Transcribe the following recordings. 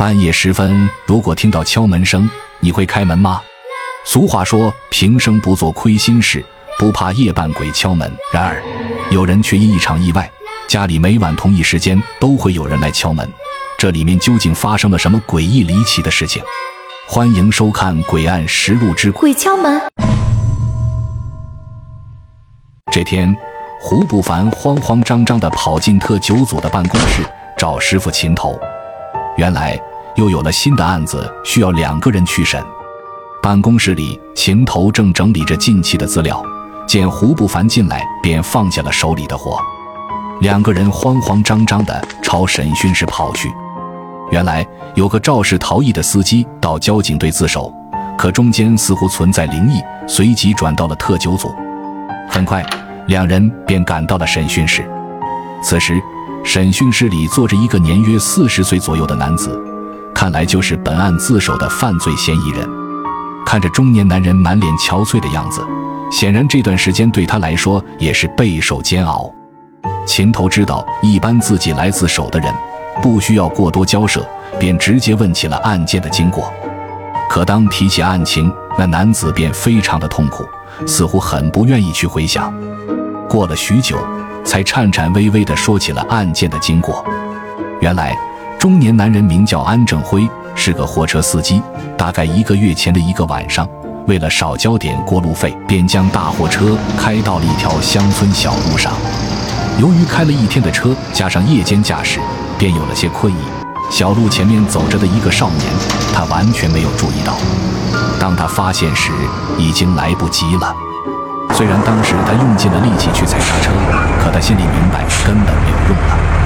半夜时分，如果听到敲门声，你会开门吗？俗话说：“平生不做亏心事，不怕夜半鬼敲门。”然而，有人却因一场意外，家里每晚同一时间都会有人来敲门。这里面究竟发生了什么诡异离奇的事情？欢迎收看《诡案实录之鬼敲门》。这天，胡不凡慌慌张张地跑进特九组的办公室找师傅秦头。原来又有了新的案子需要两个人去审。办公室里，秦头正整理着近期的资料，见胡不凡进来，便放下了手里的活。两个人慌慌张张地朝审讯室跑去。原来有个肇事逃逸的司机到交警队自首，可中间似乎存在灵异，随即转到了特九组。很快，两人便赶到了审讯室。此时，审讯室里坐着一个年约四十岁左右的男子，看来就是本案自首的犯罪嫌疑人。看着中年男人满脸憔悴的样子，显然这段时间对他来说也是备受煎熬。秦头知道，一般自己来自首的人不需要过多交涉，便直接问起了案件的经过。可当提起案情，那男子便非常的痛苦，似乎很不愿意去回想。过了许久，才颤颤巍巍地说起了案件的经过。原来，中年男人名叫安正辉。是个货车司机，大概一个月前的一个晚上，为了少交点过路费，便将大货车开到了一条乡村小路上。由于开了一天的车，加上夜间驾驶，便有了些困意。小路前面走着的一个少年，他完全没有注意到。当他发现时，已经来不及了。虽然当时他用尽了力气去踩刹车，可他心里明白根本没有用了。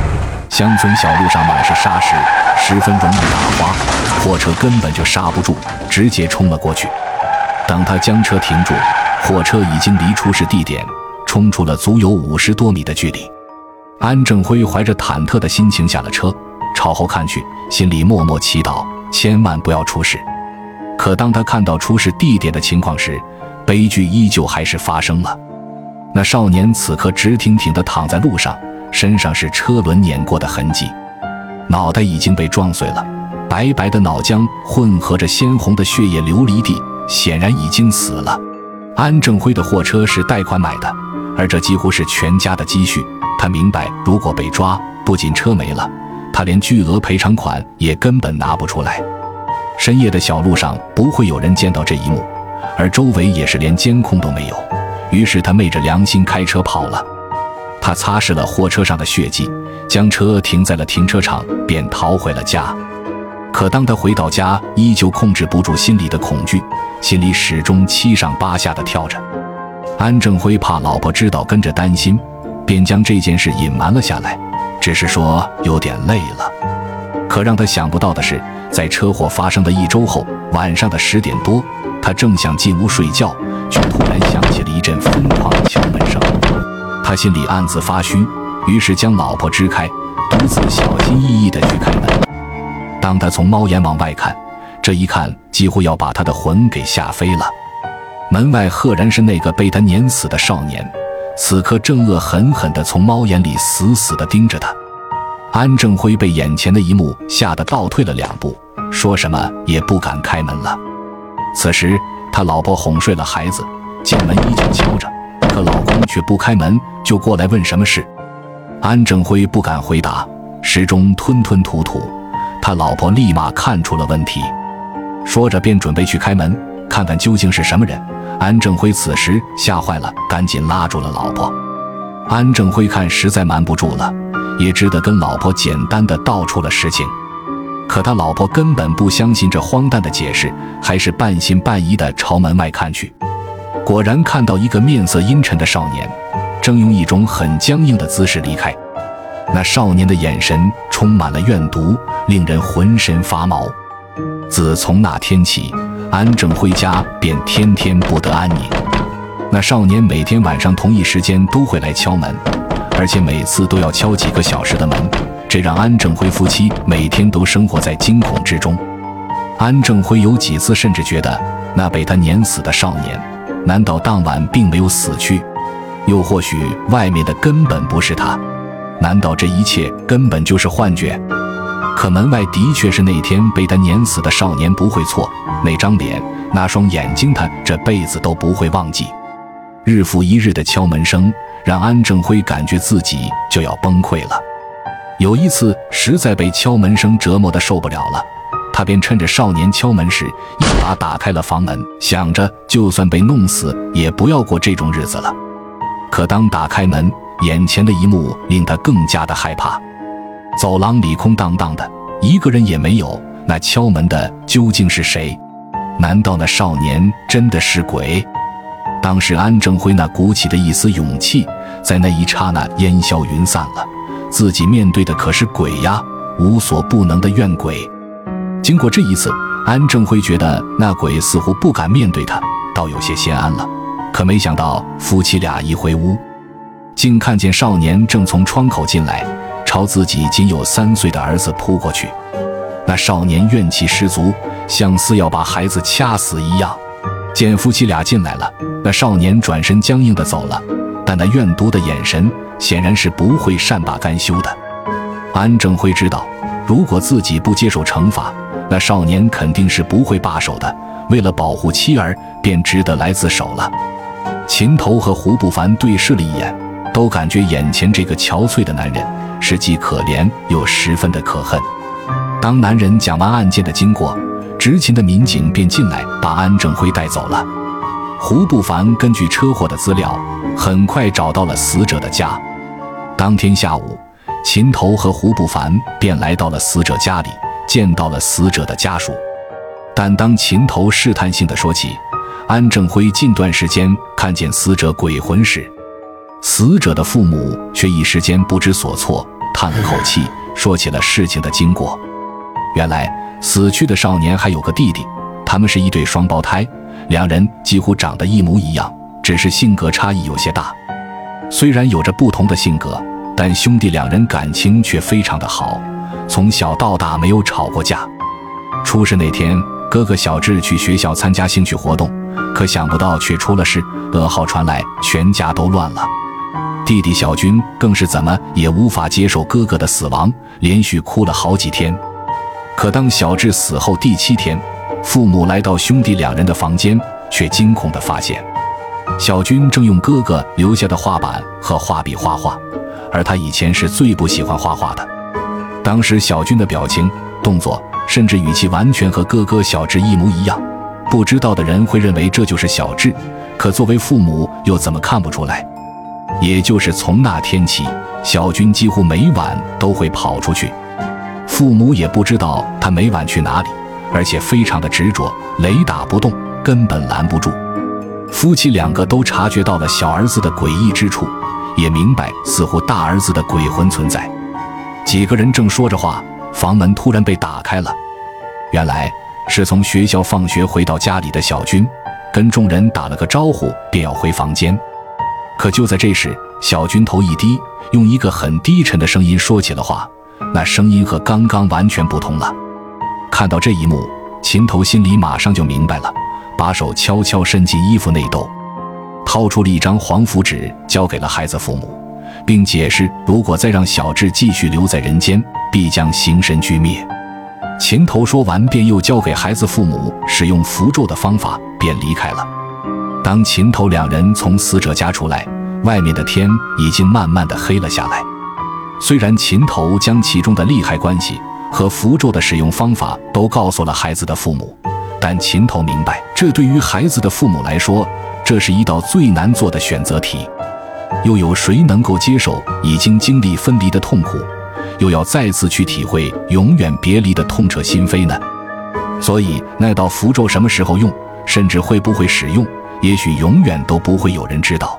乡村小路上满是沙石。十分容易打滑，货车根本就刹不住，直接冲了过去。等他将车停住，货车已经离出事地点冲出了足有五十多米的距离。安正辉怀着忐忑的心情下了车，朝后看去，心里默默祈祷，千万不要出事。可当他看到出事地点的情况时，悲剧依旧还是发生了。那少年此刻直挺挺地躺在路上，身上是车轮碾过的痕迹。脑袋已经被撞碎了，白白的脑浆混合着鲜红的血液流离地，显然已经死了。安正辉的货车是贷款买的，而这几乎是全家的积蓄。他明白，如果被抓，不仅车没了，他连巨额赔偿款也根本拿不出来。深夜的小路上不会有人见到这一幕，而周围也是连监控都没有。于是他昧着良心开车跑了。他擦拭了货车上的血迹，将车停在了停车场，便逃回了家。可当他回到家，依旧控制不住心里的恐惧，心里始终七上八下的跳着。安正辉怕老婆知道，跟着担心，便将这件事隐瞒了下来，只是说有点累了。可让他想不到的是，在车祸发生的一周后，晚上的十点多，他正想进屋睡觉，却突然响起了一阵疯狂的敲门声。心里暗自发虚，于是将老婆支开，独自小心翼翼地去开门。当他从猫眼往外看，这一看几乎要把他的魂给吓飞了。门外赫然是那个被他碾死的少年，此刻正恶狠狠地从猫眼里死死地盯着他。安正辉被眼前的一幕吓得倒退了两步，说什么也不敢开门了。此时他老婆哄睡了孩子，进门依旧敲着。可老公却不开门，就过来问什么事。安正辉不敢回答，始终吞吞吐吐。他老婆立马看出了问题，说着便准备去开门，看看究竟是什么人。安正辉此时吓坏了，赶紧拉住了老婆。安正辉看实在瞒不住了，也只得跟老婆简单的道出了实情。可他老婆根本不相信这荒诞的解释，还是半信半疑的朝门外看去。果然看到一个面色阴沉的少年，正用一种很僵硬的姿势离开。那少年的眼神充满了怨毒，令人浑身发毛。自从那天起，安正辉家便天天不得安宁。那少年每天晚上同一时间都会来敲门，而且每次都要敲几个小时的门，这让安正辉夫妻每天都生活在惊恐之中。安正辉有几次甚至觉得，那被他碾死的少年。难道当晚并没有死去？又或许外面的根本不是他？难道这一切根本就是幻觉？可门外的确是那天被他碾死的少年不会错，那张脸、那双眼睛，他这辈子都不会忘记。日复一日的敲门声，让安正辉感觉自己就要崩溃了。有一次，实在被敲门声折磨的受不了了，他便趁着少年敲门时，一把打开了房门，想着就算被弄死，也不要过这种日子了。可当打开门，眼前的一幕令他更加的害怕。走廊里空荡荡的，一个人也没有。那敲门的究竟是谁？难道那少年真的是鬼？当时安正辉那鼓起的一丝勇气，在那一刹那烟消云散了。自己面对的可是鬼呀，无所不能的怨鬼。经过这一次，安正辉觉得那鬼似乎不敢面对他，倒有些心安了。可没想到，夫妻俩一回屋，竟看见少年正从窗口进来。朝自己仅有三岁的儿子扑过去，那少年怨气十足，像似要把孩子掐死一样。见夫妻俩进来了，那少年转身僵硬的走了，但那怨毒的眼神显然是不会善罢甘休的。安正辉知道，如果自己不接受惩罚，那少年肯定是不会罢手的。为了保护妻儿，便只得来自首了。秦头和胡不凡对视了一眼，都感觉眼前这个憔悴的男人。是既可怜又十分的可恨。当男人讲完案件的经过，执勤的民警便进来把安正辉带走了。胡不凡根据车祸的资料，很快找到了死者的家。当天下午，秦头和胡不凡便来到了死者家里，见到了死者的家属。但当秦头试探性的说起安正辉近段时间看见死者鬼魂时，死者的父母却一时间不知所措。叹了口气，说起了事情的经过。原来死去的少年还有个弟弟，他们是一对双胞胎，两人几乎长得一模一样，只是性格差异有些大。虽然有着不同的性格，但兄弟两人感情却非常的好，从小到大没有吵过架。出事那天，哥哥小智去学校参加兴趣活动，可想不到却出了事，噩耗传来，全家都乱了。弟弟小军更是怎么也无法接受哥哥的死亡，连续哭了好几天。可当小智死后第七天，父母来到兄弟两人的房间，却惊恐地发现，小军正用哥哥留下的画板和画笔画画，而他以前是最不喜欢画画的。当时小军的表情、动作，甚至语气完全和哥哥小智一模一样。不知道的人会认为这就是小智，可作为父母又怎么看不出来？也就是从那天起，小军几乎每晚都会跑出去，父母也不知道他每晚去哪里，而且非常的执着，雷打不动，根本拦不住。夫妻两个都察觉到了小儿子的诡异之处，也明白似乎大儿子的鬼魂存在。几个人正说着话，房门突然被打开了，原来是从学校放学回到家里的小军，跟众人打了个招呼，便要回房间。可就在这时，小军头一低，用一个很低沉的声音说起了话，那声音和刚刚完全不同了。看到这一幕，秦头心里马上就明白了，把手悄悄伸进衣服内兜，掏出了一张黄符纸，交给了孩子父母，并解释：如果再让小智继续留在人间，必将形神俱灭。琴头说完，便又教给孩子父母使用符咒的方法，便离开了。当琴头两人从死者家出来，外面的天已经慢慢的黑了下来。虽然琴头将其中的利害关系和符咒的使用方法都告诉了孩子的父母，但琴头明白，这对于孩子的父母来说，这是一道最难做的选择题。又有谁能够接受已经经历分离的痛苦，又要再次去体会永远别离的痛彻心扉呢？所以，那道符咒什么时候用，甚至会不会使用？也许永远都不会有人知道。